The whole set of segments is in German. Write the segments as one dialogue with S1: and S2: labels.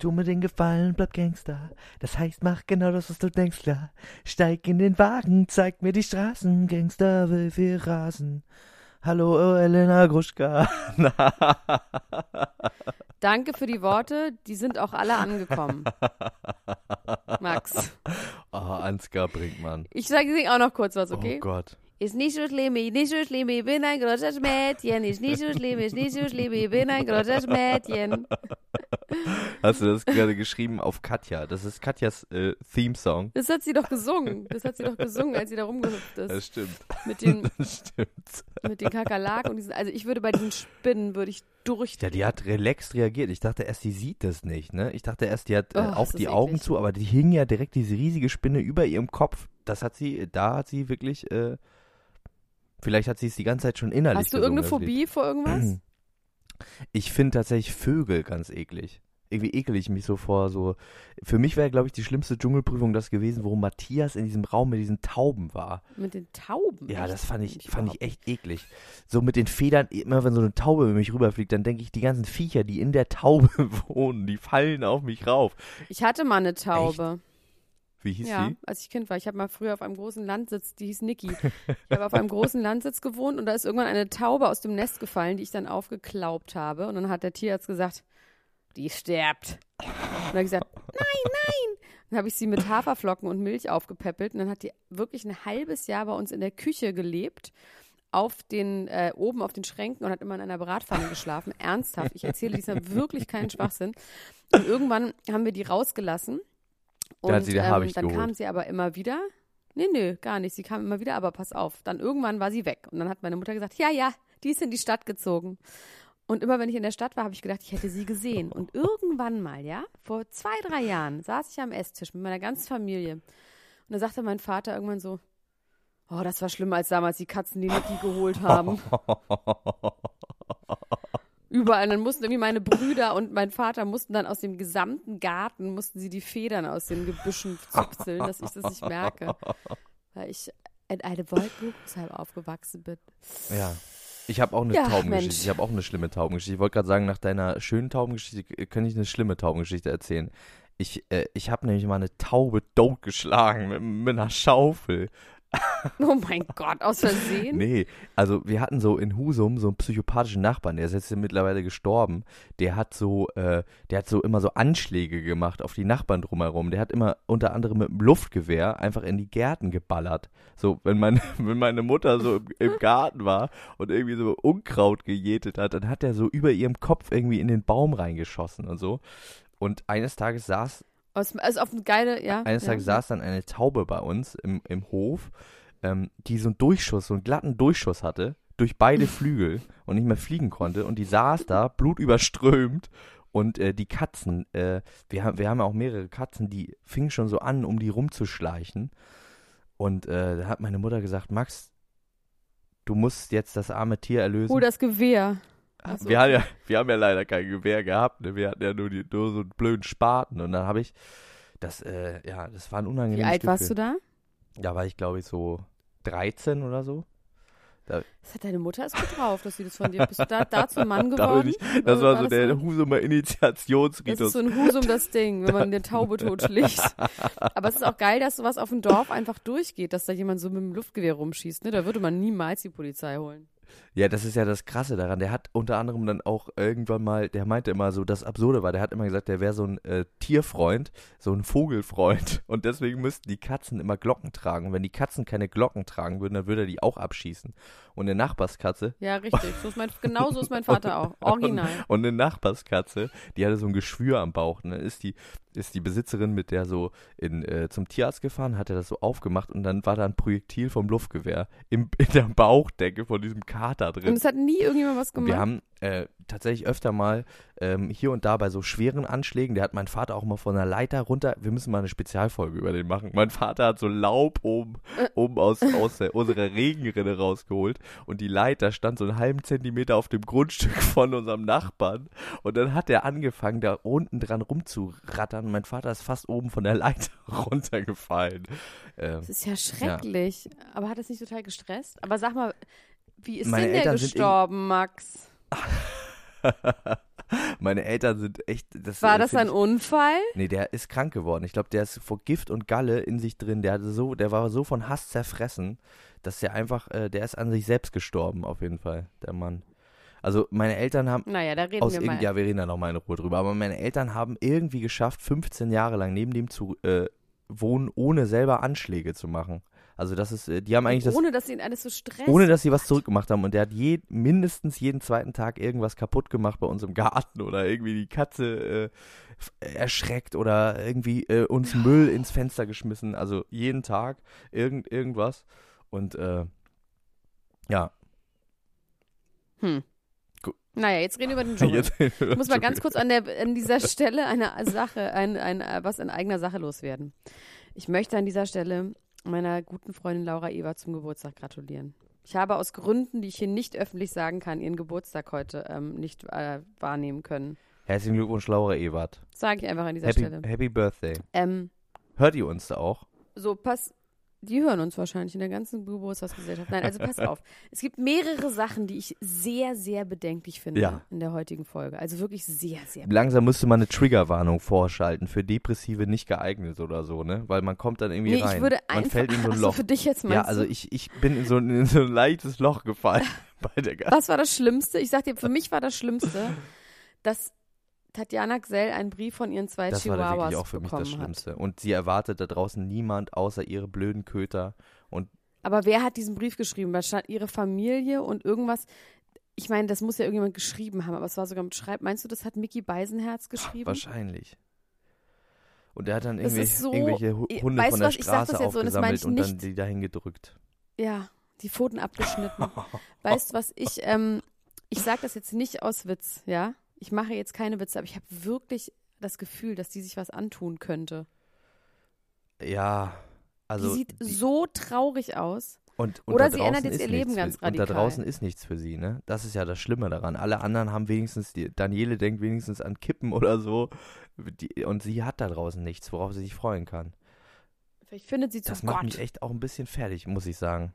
S1: Tu mir den Gefallen, bleib Gangster. Das heißt, mach genau das, was du denkst, klar. Steig in den Wagen, zeig mir die Straßen. Gangster will viel rasen. Hallo, oh, Elena Gruschka.
S2: Danke für die Worte, die sind auch alle angekommen. Max.
S1: Oh, Ansgar Brinkmann.
S2: Ich sage auch noch kurz was, okay?
S1: Oh Gott.
S2: Ist nicht so schlimm, ist nicht so schlimm, ich bin ein großes Mädchen. Ist nicht so schlimm, ist nicht so schlimm, ich bin ein großes Mädchen.
S1: Hast du das gerade geschrieben auf Katja? Das ist Katjas äh, Theme-Song.
S2: Das hat sie doch gesungen. Das hat sie doch gesungen, als sie da rumgehüpft ist.
S1: Das stimmt.
S2: Mit den,
S1: Das stimmt.
S2: mit den Kakerlaken und diesen, also ich würde bei diesen Spinnen, würde ich durch.
S1: Ja, die hat relaxed reagiert. Ich dachte erst, die sieht das nicht, ne? Ich dachte erst, die hat äh,
S2: Oh,
S1: auch die Augen
S2: eklig.
S1: zu, aber die hing ja direkt diese riesige Spinne über ihrem Kopf. Das hat sie, da hat sie wirklich, äh, vielleicht hat sie es die ganze Zeit schon innerlich
S2: Hast du irgendeine. Phobie vor irgendwas?
S1: Ich finde tatsächlich Vögel ganz eklig. Irgendwie ekel ich mich so vor so. Für mich wäre, glaube ich, die schlimmste Dschungelprüfung das gewesen, wo Matthias in diesem Raum mit diesen Tauben war.
S2: Mit den Tauben?
S1: Ja,
S2: Echt?
S1: das fand ich, fand ich echt eklig. So mit den Federn, immer wenn so eine Taube über mich rüberfliegt, dann denke ich, die ganzen Viecher, die in der Taube wohnen, die fallen auf mich rauf.
S2: Ich hatte mal eine Taube.
S1: Wie hieß
S2: Ja,
S1: die?
S2: als ich Kind war. Ich habe mal früher auf einem großen Landsitz, die hieß Niki. Ich habe auf einem großen Landsitz gewohnt und da ist irgendwann eine Taube aus dem Nest gefallen, die ich dann aufgeklaubt habe. Und dann hat der Tierarzt gesagt, die stirbt. Und dann habe ich gesagt, nein, nein. Dann habe ich sie mit Haferflocken und Milch aufgepäppelt und dann hat die wirklich ein halbes Jahr bei uns in der Küche gelebt. Auf den, äh, oben auf den Schränken und hat immer in einer Bratpfanne geschlafen. Ernsthaft. Ich erzähle diesmal wirklich keinen Schwachsinn. Und irgendwann haben wir die rausgelassen. Und
S1: Da sie der
S2: ähm, dann
S1: geholt.
S2: kam sie aber immer wieder. Nee, nee, gar nicht. Sie kam immer wieder, aber pass auf. Dann irgendwann war sie weg. Und dann hat meine Mutter gesagt, ja, ja, die ist in die Stadt gezogen. Und immer wenn ich in der Stadt war, habe ich gedacht, ich hätte sie gesehen. Und irgendwann mal, ja, vor zwei, drei Jahren, saß ich am Esstisch mit meiner ganzen Familie. Und da sagte mein Vater irgendwann so, oh, das war schlimmer als damals die Katzen, die Niki geholt haben. Überall. Und dann mussten irgendwie meine Brüder und mein Vater mussten dann aus dem gesamten Garten, mussten sie die Federn aus den Gebüschen zupseln, dass ich das nicht merke. Weil ich in einem Wolkenkuckucksheim aufgewachsen bin.
S1: Ja. Ich habe auch eine
S2: Ja,
S1: Taubengeschichte.
S2: Mensch.
S1: Ich habe auch eine schlimme Taubengeschichte. Ich wollte gerade sagen, nach deiner schönen Taubengeschichte kann ich eine schlimme Taubengeschichte erzählen. Ich, äh, ich habe nämlich mal eine Taube totgeschlagen mit, mit einer Schaufel.
S2: Oh mein Gott, aus Versehen?
S1: Nee, also wir hatten so in Husum so einen psychopathischen Nachbarn, der ist jetzt mittlerweile gestorben. Der hat so, äh, der hat so immer so Anschläge gemacht auf die Nachbarn drumherum. Der hat immer unter anderem mit dem Luftgewehr einfach in die Gärten geballert. So, wenn meine, wenn meine Mutter so im, im Garten war und irgendwie so Unkraut gejätet hat, dann hat er so über ihrem Kopf irgendwie in den Baum reingeschossen und so. Und eines Tages saß
S2: Aus, also auf eine geile, ja.
S1: eines
S2: ja.
S1: Tages saß dann eine Taube bei uns im, im Hof, ähm, die so einen Durchschuss, so einen glatten Durchschuss hatte, durch beide Flügel und nicht mehr fliegen konnte. Und die saß da, blutüberströmt. Und äh, die Katzen, äh, wir, haben, wir haben ja auch mehrere Katzen, die fingen schon so an, um die rumzuschleichen. Und äh, da hat meine Mutter gesagt, Max, du musst jetzt das arme Tier erlösen.
S2: Oh, das Gewehr. Ach so,
S1: wir, haben ja, wir haben ja leider kein Gewehr gehabt, ne? wir hatten ja nur, die, nur so einen blöden Spaten. Und dann habe ich, das, äh, ja, das war ein
S2: Wie
S1: unangenehmes
S2: alt warst du
S1: Gefühl.
S2: da?
S1: Da war ich, glaube ich, so 13 oder so.
S2: Das hat deine Mutter ist gut drauf, dass sie das von dir. Bist du da, da zum Mann
S1: Da
S2: geworden?
S1: ich, das war so
S2: das
S1: der? Husumer
S2: Das ist
S1: Initiationsritus.
S2: so ein Husum das Ding, wenn man eine Taube totschlägt. Aber es ist auch geil, dass sowas auf dem Dorf einfach durchgeht, dass da jemand so mit dem Luftgewehr rumschießt. Ne? Da würde man niemals die Polizei holen.
S1: Ja, das ist ja das Krasse daran. Der hat unter anderem dann auch irgendwann mal, der meinte immer so, das Absurde war, der hat immer gesagt, der wäre so ein äh, Tierfreund, so ein Vogelfreund. Und deswegen müssten die Katzen immer Glocken tragen. Und wenn die Katzen keine Glocken tragen würden, dann würde er die auch abschießen. Und eine Nachbarskatze.
S2: Ja, richtig. So ist mein, genau so ist mein Vater auch. Original.
S1: Und, und eine Nachbarskatze, die hatte so ein Geschwür am Bauch. Und dann ist die, ist die Besitzerin mit der so in, äh, zum Tierarzt gefahren, hat er das so aufgemacht und dann war da ein Projektil vom Luftgewehr im, in der Bauchdecke von diesem Kater drin.
S2: Und es hat nie irgendjemand was gemacht.
S1: Wir haben äh, tatsächlich öfter mal ähm, hier und da bei so schweren Anschlägen, der hat mein Vater auch mal von einer Leiter runter, wir müssen mal eine Spezialfolge über den machen. Mein Vater hat so Laub oben, oben aus, aus der, unserer Regenrinne rausgeholt und die Leiter stand so einen halben Zentimeter auf dem Grundstück von unserem Nachbarn und dann hat er angefangen, da unten dran rumzurattern. Mein Vater ist fast oben von der Leiter runtergefallen. Ähm,
S2: das ist ja schrecklich. Aber hat es nicht total gestresst? Aber sag mal, wie ist
S1: Meine
S2: denn der
S1: Eltern
S2: gestorben, Max?
S1: Meine Eltern sind echt. Das,
S2: War
S1: äh,
S2: das ein
S1: ich-
S2: Unfall?
S1: Nee, der ist krank geworden. Ich glaube, der ist vor Gift und Galle in sich drin. Der hatte so, der war so von Hass zerfressen, dass der einfach, äh, der ist an sich selbst gestorben, auf jeden Fall, der Mann. Also meine Eltern haben
S2: Naja, da reden
S1: aus
S2: wir mal.
S1: ja, wir reden da nochmal in Ruhe drüber, aber meine Eltern haben irgendwie geschafft, 15 Jahre lang neben dem zu äh, wohnen, ohne selber Anschläge zu machen. Also das ist, äh, die haben eigentlich das
S2: ohne, dass ihn alles so stresst.
S1: ohne dass sie was zurückgemacht haben. Und der hat je, mindestens jeden zweiten Tag irgendwas kaputt gemacht bei uns im Garten oder irgendwie die Katze äh, erschreckt oder irgendwie äh, uns Müll ins Fenster geschmissen. Also jeden Tag irgend, irgendwas. Und äh, ja.
S2: Hm. Naja, jetzt reden wir über den Dschungel. Ich muss mal ganz kurz an, der, an dieser Stelle eine Sache, ein, ein, was in eigener Sache loswerden. Ich möchte an dieser Stelle meiner guten Freundin Laura Ewer zum Geburtstag gratulieren. Ich habe aus Gründen, die ich hier nicht öffentlich sagen kann, ihren Geburtstag heute ähm, nicht äh, wahrnehmen können.
S1: Herzlichen Glückwunsch, Laura Ewart.
S2: Sage ich einfach an dieser
S1: Happy,
S2: Stelle.
S1: Happy Birthday.
S2: Ähm,
S1: Hört ihr uns da auch?
S2: so, pass. Die hören uns wahrscheinlich in der ganzen Geburtstagsgesellschaft. Nein, also pass auf. Es gibt mehrere Sachen, die ich sehr, sehr bedenklich finde
S1: Ja.
S2: in der heutigen Folge. Also wirklich sehr, sehr
S1: Langsam müsste man eine Triggerwarnung vorschalten für Depressive nicht geeignet oder so, ne? Weil man kommt dann irgendwie
S2: Nee,
S1: rein.
S2: ich würde
S1: man
S2: einfach.
S1: fällt in so ein
S2: Ach so,
S1: Loch.
S2: für dich jetzt meinst
S1: Ja, also ich, ich bin in so, ein- in so ein leichtes Loch gefallen bei der ganzen.
S2: Was war das Schlimmste? Ich sag dir, für mich war das Schlimmste, dass Tatjana Gsell einen Brief von ihren zwei
S1: Das war da
S2: Chihuahuas
S1: wirklich auch für mich das
S2: hat.
S1: Schlimmste. Und sie erwartet da draußen niemand außer ihre blöden Köter. Und
S2: Aber wer hat diesen Brief geschrieben? Da stand ihre Familie und irgendwas. Ich meine, das muss ja irgendjemand geschrieben haben, aber es war sogar mit Schreib. Meinst du, das hat Mickey Beisenherz geschrieben?
S1: wahrscheinlich. Und er hat dann
S2: Das ist so-
S1: irgendwelche Hu-
S2: Ich-
S1: Hunde
S2: weißt
S1: von
S2: du
S1: der
S2: was, ich sag das
S1: Straße
S2: jetzt so, und das
S1: aufgesammelt
S2: ich
S1: und dann die dahin gedrückt.
S2: Ja, die Pfoten abgeschnitten. weißt du was, ich, ähm, ich sag das jetzt nicht aus Witz, ja? Ich mache jetzt keine Witze, aber ich habe wirklich das Gefühl, dass die sich was antun könnte.
S1: Ja, also.
S2: die sieht
S1: die-
S2: so traurig aus.
S1: Und, und
S2: Oder sie ändert jetzt ihr Leben ganz
S1: für, Und da
S2: radikal.
S1: draußen ist nichts für sie, ne? Das ist ja das Schlimme daran. Alle anderen haben wenigstens, die, Daniele denkt wenigstens an Kippen oder so. Die, und sie hat da draußen nichts, worauf sie sich freuen kann.
S2: Vielleicht findet sie zu
S1: Das macht
S2: Gott.
S1: mich echt auch ein bisschen fertig, muss ich sagen.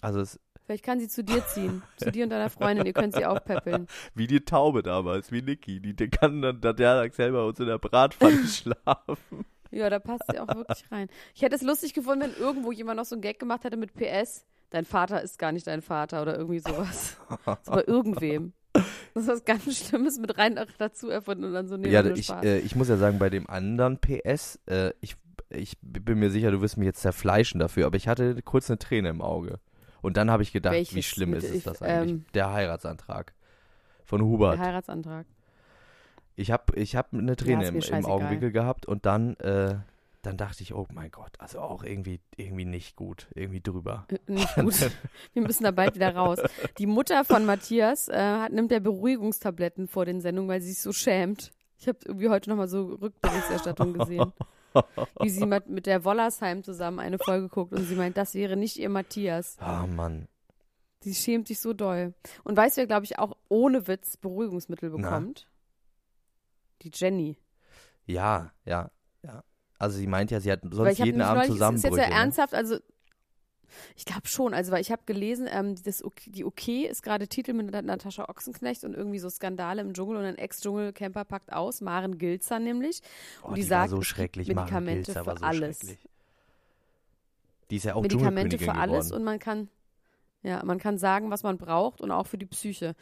S1: Also es
S2: Vielleicht kann sie zu dir ziehen. zu dir und deiner Freundin. Ihr könnt sie aufpäppeln.
S1: wie die Taube damals, wie Niki. Die, die kann dann, der lag selber uns in der Bratpfanne schlafen.
S2: Ja, da passt sie auch wirklich rein. Ich hätte es lustig gefunden, wenn irgendwo jemand noch so einen Gag gemacht hätte mit PS. Dein Vater ist gar nicht dein Vater oder irgendwie sowas. So bei irgendwem. Das ist was ganz Schlimmes mit rein dazu erfunden und dann so nee,
S1: ja, ich, äh, ich muss ja sagen, bei dem anderen PS, äh, ich, ich bin mir sicher, du wirst mich jetzt zerfleischen dafür, aber ich hatte kurz eine Träne im Auge. Und dann habe ich gedacht, wie
S2: Welches
S1: schlimm
S2: mit-
S1: ist es das eigentlich?
S2: ähm,
S1: der Heiratsantrag von
S2: Der
S1: Hubert.
S2: Heiratsantrag.
S1: Ich habe ich hab eine Träne
S2: ist
S1: im, im. Augenwinkel gehabt und dann, äh, dann dachte ich, oh mein Gott, also auch irgendwie, irgendwie nicht gut, irgendwie drüber.
S2: Äh, Nicht gut. Wir müssen da bald wieder raus. Die Mutter von Matthias äh, hat, nimmt ja Beruhigungstabletten vor den Sendungen, weil sie sich so schämt. Ich habe irgendwie heute nochmal so Rückberichterstattung gesehen. Wie sie mit, der Wollersheim zusammen eine Folge guckt und sie meint, das wäre nicht ihr Matthias.
S1: Ah, Mann.
S2: Sie schämt sich so doll. Und weißt du, wer, glaube ich, auch ohne Witz Beruhigungsmittel
S1: Na?
S2: bekommt? Die Jenny.
S1: Ja, ja, ja. Also sie meint ja, sie hat sonst
S2: ich habe
S1: jeden Abend
S2: neulich, ist, ist jetzt ja
S1: ne?
S2: ernsthaft, also ich glaube schon, also weil ich habe gelesen, ähm, das, OK- die OK ist gerade Titel mit Nat- Natascha Ochsenknecht und irgendwie so Skandale im Dschungel und ein Ex-Dschungelcamper packt aus, Maren Gilzer nämlich.
S1: Oh,
S2: und die,
S1: die
S2: sagt,
S1: so schrecklich,
S2: Medikamente für
S1: so
S2: alles.
S1: Die ist ja auch
S2: Medikamente für alles
S1: geworden.
S2: und man kann Ja, man kann sagen, was man braucht und auch für die Psyche.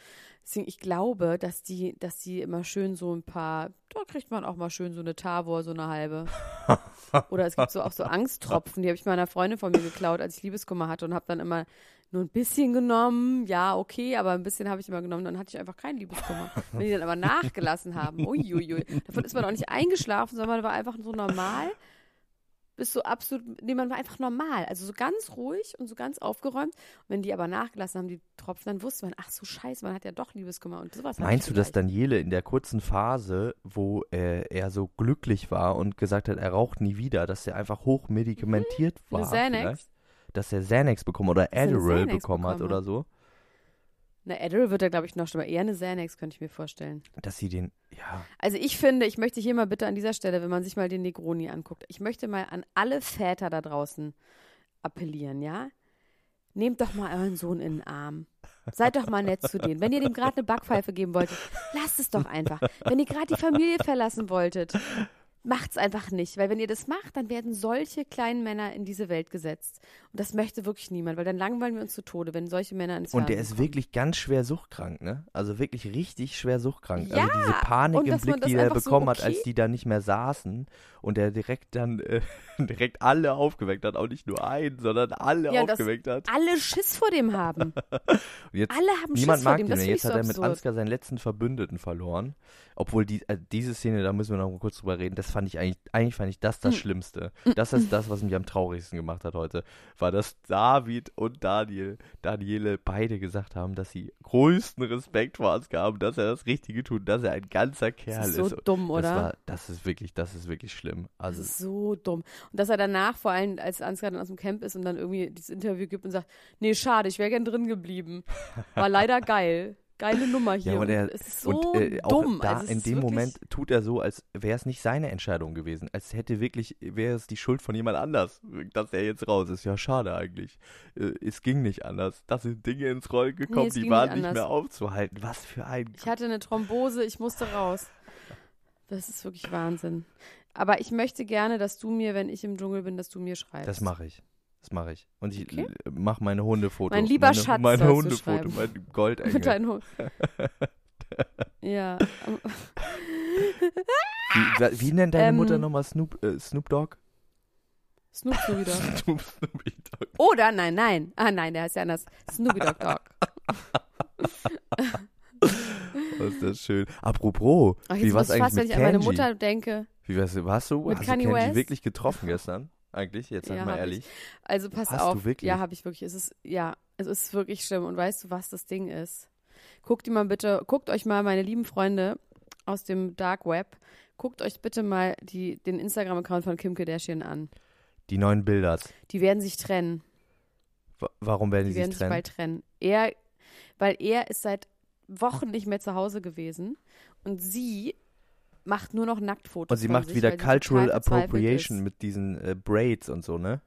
S2: Deswegen, ich glaube, dass die, dass die immer schön so ein paar, da kriegt man auch mal schön so eine Tavor, so eine halbe. Oder es gibt so auch so Angsttropfen, die habe ich meiner Freundin von mir geklaut, als ich Liebeskummer hatte und habe dann immer nur ein bisschen genommen. Ja, okay, aber ein bisschen habe ich immer genommen, dann hatte ich einfach keinen Liebeskummer. Wenn die dann aber nachgelassen haben, uiuiui, davon ist man auch nicht eingeschlafen, sondern man war einfach so normal bist so absolut, nee, man war einfach normal, also so ganz ruhig und so ganz aufgeräumt. Und wenn die aber nachgelassen haben, die Tropfen, dann wusste man, ach so scheiße, man hat ja doch Liebeskummer und sowas.
S1: Meinst du, dass Daniele in der kurzen Phase, wo äh, er so glücklich war und gesagt hat, er raucht nie wieder, dass er einfach hochmedikamentiert mhm. war?
S2: Xanax?
S1: Dass er Xanax bekommen oder Adderall bekommen, bekommen hat oder so?
S2: Na, Adderall wird er, glaube ich, noch schlimmer. Eher eine Xanax, könnte ich mir vorstellen.
S1: Dass sie den, ja.
S2: Also ich finde, ich möchte hier mal bitte an dieser Stelle, wenn man sich mal den Negroni anguckt, ich möchte mal an alle Väter da draußen appellieren, ja? Nehmt doch mal euren Sohn in den Arm. Seid doch mal nett zu denen. Wenn ihr dem gerade eine Backpfeife geben wolltet, lasst es doch einfach. Wenn ihr gerade die Familie verlassen wolltet, macht's einfach nicht, weil wenn ihr das macht, dann werden solche kleinen Männer in diese Welt gesetzt. Und das möchte wirklich niemand, weil dann langweilen wir uns zu Tode, wenn solche Männer ins
S1: Und der ist
S2: kommen.
S1: wirklich ganz schwer suchtkrank, ne? Also wirklich richtig schwer suchtkrank.
S2: Ja,
S1: also diese Panik im Blick, die er
S2: einfach so
S1: bekommen hat, als
S2: okay-
S1: die da nicht mehr saßen und er direkt dann äh, direkt alle aufgeweckt hat, auch nicht nur einen, sondern alle
S2: Ja,
S1: aufgeweckt hat.
S2: Alle Schiss vor dem haben.
S1: Jetzt
S2: Alle haben
S1: Niemand
S2: Schiss vor
S1: mag
S2: dem.
S1: den
S2: Das
S1: mehr. Jetzt
S2: so
S1: hat er mit
S2: absurd.
S1: Ansgar seinen letzten Verbündeten verloren. Obwohl die, äh, diese Szene, da müssen wir noch mal kurz drüber reden, das fand ich eigentlich, eigentlich fand ich das das
S2: Hm.
S1: Schlimmste. Das ist das, was mich am traurigsten gemacht hat heute. War, dass David und Daniel, Daniele beide gesagt haben, dass sie größten Respekt vor Ansgar haben, dass er das Richtige tut, dass er ein ganzer Kerl
S2: Das ist so dumm,
S1: Das,
S2: oder?
S1: war, das ist wirklich, das ist wirklich schlimm.
S2: Das
S1: Also,
S2: ist so dumm. Und dass er danach, vor allem als Ansgar dann aus dem Camp ist und dann irgendwie dieses Interview gibt und sagt, nee, schade, ich wäre gern drin geblieben. War leider geil. Geile Nummer hier.
S1: Ja, aber
S2: und es ist so
S1: und äh, auch
S2: dumm.
S1: da
S2: also
S1: in dem Moment tut er so, als wäre es nicht seine Entscheidung gewesen. Als hätte wirklich, wäre es die Schuld von jemand anders, dass er jetzt raus ist. Ja, schade eigentlich. Äh, es ging nicht anders. Da sind Dinge ins Rollen gekommen,
S2: es
S1: die waren
S2: nicht
S1: nicht mehr aufzuhalten. Was für ein.
S2: Ich hatte eine Thrombose, ich musste raus. Das ist wirklich Wahnsinn. Aber ich möchte gerne, dass du mir, wenn ich im Dschungel bin, dass du mir schreibst.
S1: Das mache ich. Das mache ich. Und ich
S2: Okay.
S1: mache meine Hundefotos.
S2: Mein lieber
S1: meine,
S2: Schatz
S1: Mein
S2: sollst du
S1: Hundefoto, mein Goldengel.
S2: Deinen Hund. ja.
S1: Wie, wie nennt deine
S2: Ähm,
S1: Mutter nochmal Snoop, äh, Snoop Dogg?
S2: Snoop Snoopy Dog.
S1: Snoop, Snoopy Dogg.
S2: Oder nein, nein. Ah nein, der heißt ja anders. Snoopy Dog Dog.
S1: Was ist das schön. Apropos,
S2: Ach,
S1: wie
S2: jetzt
S1: war's
S2: muss ich
S1: eigentlich
S2: fast, wenn
S1: mit
S2: ich an meine? Mutter denke.
S1: Wie war's, warst du?
S2: Mit
S1: Hast
S2: Kanye
S1: du Kenji
S2: West?
S1: wirklich getroffen gestern? Eigentlich? Jetzt
S2: Ja,
S1: sag mal
S2: hab ich.
S1: ehrlich.
S2: Also pass
S1: Hast du
S2: auf.
S1: wirklich?
S2: Ja, habe ich wirklich. Es ist ja, es ist wirklich schlimm. Und weißt du, was das Ding ist? Guckt die mal bitte, guckt euch mal, meine lieben Freunde aus dem Dark Web, guckt euch bitte mal die, den Instagram-Account von Kim Kardashian an.
S1: Die neuen Bilders.
S2: Die werden sich trennen.
S1: Wa- Warum werden
S2: Die
S1: die,
S2: werden
S1: sich
S2: sich
S1: trennen?
S2: bald trennen. Er, weil er ist seit Wochen nicht mehr zu Hause gewesen und sie macht nur noch Nacktfotos.
S1: Und sie macht
S2: sich,
S1: wieder Cultural Appropriation mit diesen äh, Braids und so, ne?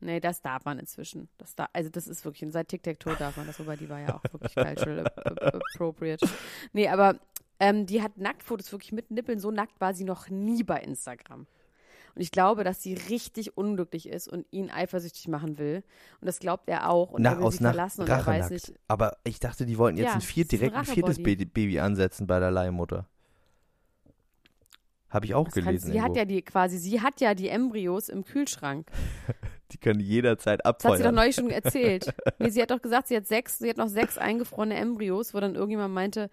S2: Nee, das darf man inzwischen. Das da, also das ist wirklich, seit Tic-Tac-Toe darf man das, wobei die war ja auch wirklich cultural ap- ap- appropriate. Nee, aber ähm, die hat Nacktfotos wirklich mit Nippeln. So nackt war sie noch nie bei Instagram. Und ich glaube, dass sie richtig unglücklich ist und ihn eifersüchtig machen will. Und das glaubt er auch. Und
S1: Na,
S2: er will
S1: aus
S2: sie verlassen und er weiß nicht.
S1: Aber ich dachte, die wollten jetzt
S2: Ja,
S1: ein vier, direkt ein viertes Baby ansetzen bei der Leihmutter. Habe ich auch
S2: Das
S1: gelesen.
S2: sie hat ja die quasi, sie hat ja die Embryos im Kühlschrank.
S1: die können jederzeit
S2: Das hat sie doch
S1: abfeuern.
S2: neulich schon erzählt. Nee, sie hat doch gesagt, sie hat sechs, sie hat noch sechs eingefrorene Embryos, wo dann irgendjemand meinte,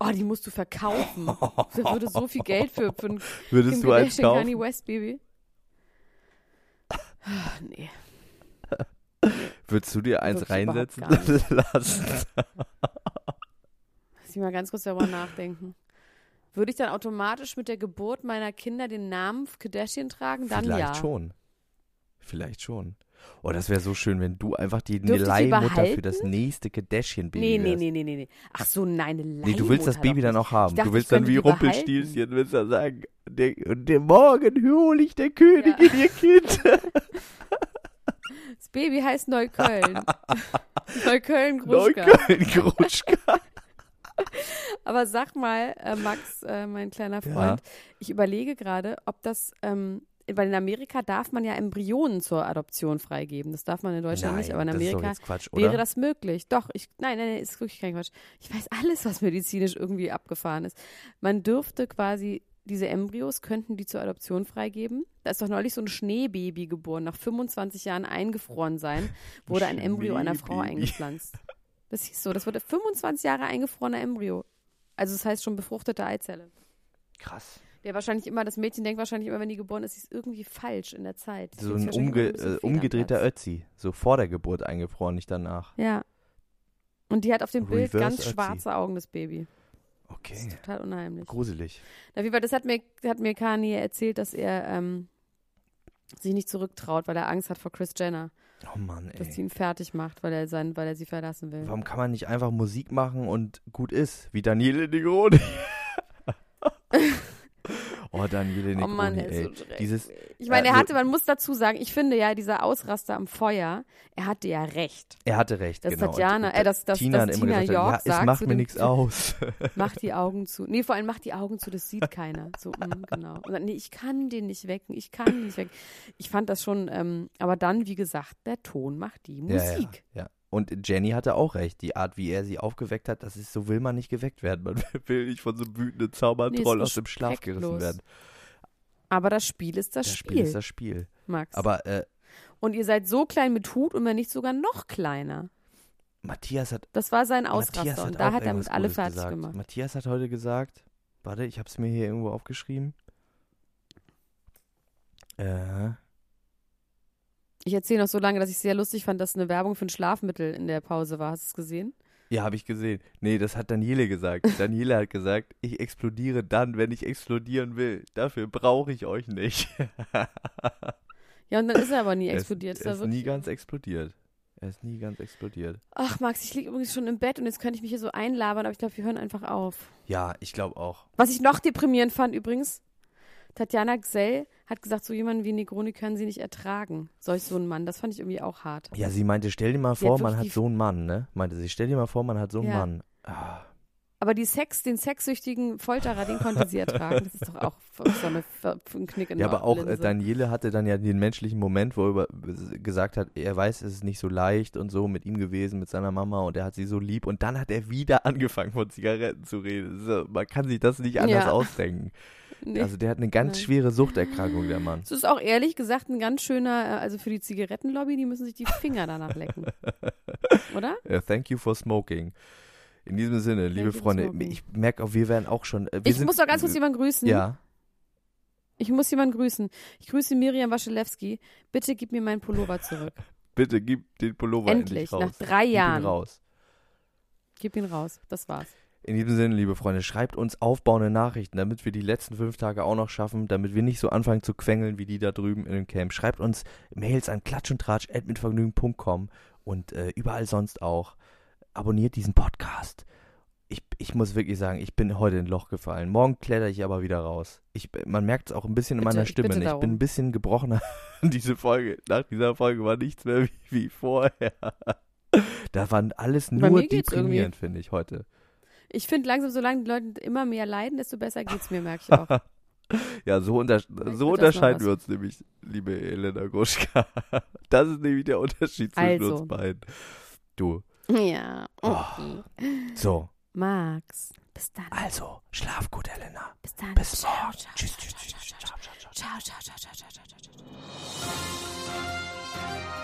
S2: oh, die musst du verkaufen. Da würde so viel Geld für, für ein
S1: Würdest
S2: Kim
S1: du eins kaufen?
S2: Kanye West Baby. Ah, nee.
S1: Würdest du dir eins reinsetzen lassen?
S2: Lass ich mal ganz kurz darüber nachdenken. Würde ich dann automatisch mit der Geburt meiner Kinder den Namen Kardashian tragen? Dann
S1: Vielleicht
S2: ja.
S1: schon. Vielleicht schon. Oh, das wäre so schön, wenn du einfach die
S2: Dürfte
S1: Leihmutter für das nächste Kardashian-Baby
S2: Nee, nee, nee, nee, nee, nee. Ach so, nein, eine
S1: Nee, du willst das
S2: Leihmutter
S1: Baby dann auch haben.
S2: Dachte,
S1: du willst dann wie. Rumpelstilzchen, willst dann sagen, der, der morgen hole ich der Königin
S2: Ja.
S1: ihr Kind.
S2: Das Baby heißt Neukölln. Neukölln Gruschka.
S1: Neukölln, Gruschka.
S2: Aber sag mal, äh, Max, äh, mein kleiner
S1: Ja.
S2: Freund, ich überlege gerade, ob das, ähm, weil in Amerika darf man ja Embryonen zur Adoption freigeben. Das darf man in Deutschland
S1: Nein,
S2: nicht, aber in
S1: das
S2: Amerika
S1: jetzt Quatsch,
S2: wäre das möglich. Doch, ich, nein, nein, nein, ist wirklich kein Quatsch. Ich weiß alles, was medizinisch irgendwie abgefahren ist. Man dürfte quasi, diese Embryos könnten die zur Adoption freigeben. Da ist doch neulich so ein Schneebaby geboren, nach 25 Jahren eingefroren sein, wurde ein Embryo einer Frau eingepflanzt. Das hieß so, das wurde 25 Jahre eingefrorener Embryo. Also das heißt schon befruchtete Eizelle.
S1: Krass.
S2: Der wahrscheinlich immer, das Mädchen denkt wahrscheinlich immer, wenn die geboren ist, sie ist irgendwie falsch in der Zeit. Die
S1: So ein umge äh, umgedrehter. Ötzi. So vor der Geburt eingefroren, nicht danach.
S2: Ja. Und die hat auf dem Bild
S1: Reverse
S2: ganz
S1: Ötzi.
S2: schwarze Augen, das Baby. Das
S1: Okay.
S2: ist total unheimlich.
S1: Gruselig.
S2: Auf jeden Fall, das hat mir, hat mir Kanye erzählt, dass er ähm, sich nicht zurücktraut, weil er Angst hat vor Chris Jenner,
S1: Oh Mann,
S2: dass sie
S1: ey.
S2: ihn fertig macht, weil er, sein, weil er sie verlassen will.
S1: Warum kann man nicht einfach Musik machen und gut ist? Wie Daniele Negroni. oh, Daniele Negroni,
S2: Oh Mann,
S1: ey.
S2: so.
S1: Dieses,
S2: Ich meine, er
S1: Also-
S2: hatte, man muss dazu sagen, ich finde ja, dieser Ausraster am Feuer, er hatte ja recht.
S1: er hatte recht,
S2: Das
S1: genau.
S2: Tatjana- äh, das- das-
S1: Tina
S2: das Tina York
S1: ja, es
S2: sagt
S1: macht mir nichts aus.
S2: Mach die Augen zu. Nee, vor allem mach die Augen zu, das sieht keiner. So, mm, genau. Und dann, nee, ich kann den nicht wecken, ich kann den nicht wecken. Ich fand das schon, ähm, aber dann, wie gesagt, der Ton macht die Musik.
S1: Ja, ja, ja. Und Jenny hatte auch recht. Die Art, wie er sie aufgeweckt hat, das ist, so will man nicht geweckt werden. Man will nicht von so einem wütenden Zaubertroll
S2: Nee,
S1: aus dem Schlaf gerissen werden.
S2: Aber das Spiel ist das,
S1: Das
S2: Spiel,
S1: Spiel ist das Spiel.
S2: Max.
S1: Aber äh,
S2: und ihr seid so klein mit Hut und wenn nicht sogar noch kleiner.
S1: Matthias hat
S2: Das war sein Ausraster und da hat er mit alle
S1: Gutes
S2: fertig
S1: gesagt.
S2: gemacht.
S1: Matthias hat heute gesagt, warte, ich habe es mir hier irgendwo aufgeschrieben. Äh,
S2: Ich erzähle noch so lange, dass ich sehr lustig fand, dass eine Werbung für ein Schlafmittel in der Pause war. Hast du es gesehen?
S1: ja, habe ich gesehen. Nee, das hat Daniele gesagt. Daniele hat gesagt, ich explodiere dann, wenn ich explodieren will. Dafür brauche ich euch nicht.
S2: Ja, und dann ist er aber nie
S1: Er ist-
S2: explodiert. Ist
S1: Er ist
S2: wirklich-
S1: nie ganz explodiert. Er ist nie ganz explodiert.
S2: Ach, Max, ich liege übrigens schon im Bett und jetzt könnte ich mich hier so einlabern, aber ich glaube, wir hören einfach auf.
S1: Ja, ich glaube auch.
S2: Was ich noch deprimierend fand übrigens, Tatjana Gsell hat gesagt, so jemanden wie Negroni können sie nicht ertragen. Solch so einen Mann. Das fand ich irgendwie auch hart.
S1: Ja, sie meinte, stell dir mal
S2: Sie hat
S1: vor, man hat so einen Mann, ne? Meinte sie, stell dir mal vor, man hat so einen
S2: Ja.
S1: Mann. Ah,
S2: Aber die Sex, den sexsüchtigen Folterer, den konnte sie ertragen. Das ist doch auch so eine, ein Knick in
S1: Ja,
S2: der
S1: aber auch äh,
S2: Linse.
S1: Daniele hatte dann ja den menschlichen Moment, wo er gesagt hat, er weiß, es ist nicht so leicht und so mit ihm gewesen, mit seiner Mama und er hat sie so lieb und dann hat er wieder angefangen von Zigaretten zu reden. Man kann sich das nicht anders
S2: Ja.
S1: ausdenken.
S2: Nee.
S1: Also der hat eine ganz
S2: Nein.
S1: schwere Suchterkrankung, der Mann.
S2: Das ist auch ehrlich gesagt ein ganz schöner, äh, also für die Zigarettenlobby, die müssen sich die Finger danach lecken. Oder?
S1: Uh, thank you for smoking. In diesem Sinne, liebe
S2: for
S1: Freunde, ich merke auch, wir werden auch schon. Äh,
S2: Ich
S1: sind,
S2: muss doch ganz kurz jemanden grüßen.
S1: Ja,
S2: Ich muss jemanden grüßen. Ich grüße Miriam Waschelewski. Bitte gib mir meinen Pullover zurück.
S1: bitte gib den Pullover
S2: Endlich,
S1: endlich raus.
S2: nach drei
S1: Gib ihn
S2: Jahren.
S1: raus.
S2: Gib ihn raus. Das war's.
S1: In diesem Sinne, liebe Freunde, schreibt uns aufbauende Nachrichten, damit wir die letzten fünf Tage auch noch schaffen, damit wir nicht so anfangen zu quengeln wie die da drüben in dem Camp. Schreibt uns Mails an klatschundtratsch.mitvergnügen.com und äh, überall sonst auch. Abonniert diesen Podcast. Ich, ich muss wirklich sagen, ich bin heute in ein Loch gefallen. Morgen kletter ich aber wieder raus. Ich, man merkt es auch ein bisschen in
S2: Bitte,
S1: meiner
S2: ich
S1: Stimme. Ich
S2: darum.
S1: bin ein bisschen gebrochener. Diese Folge, nach dieser Folge war nichts mehr wie, wie vorher. Da waren alles nur deprimierend, finde ich, heute.
S2: Ich finde langsam, solange die Leute immer mehr leiden, desto besser geht's mir, merke ich auch.
S1: Ja, so, unter so unterscheiden wir uns nämlich, liebe Elena Gruschka. Das ist nämlich der Unterschied zwischen
S2: Also.
S1: uns beiden. Du.
S2: ja.
S1: Oh.
S2: Okay.
S1: So,
S2: Max. Bis dann.
S1: also, schlaf gut, Elena.
S2: Bis dann.
S1: Bis morgen. Tschüss, tschüss, tschüss, ciao,
S2: ciao, ciao, ciao. ciao, ciao, ciao, ciao,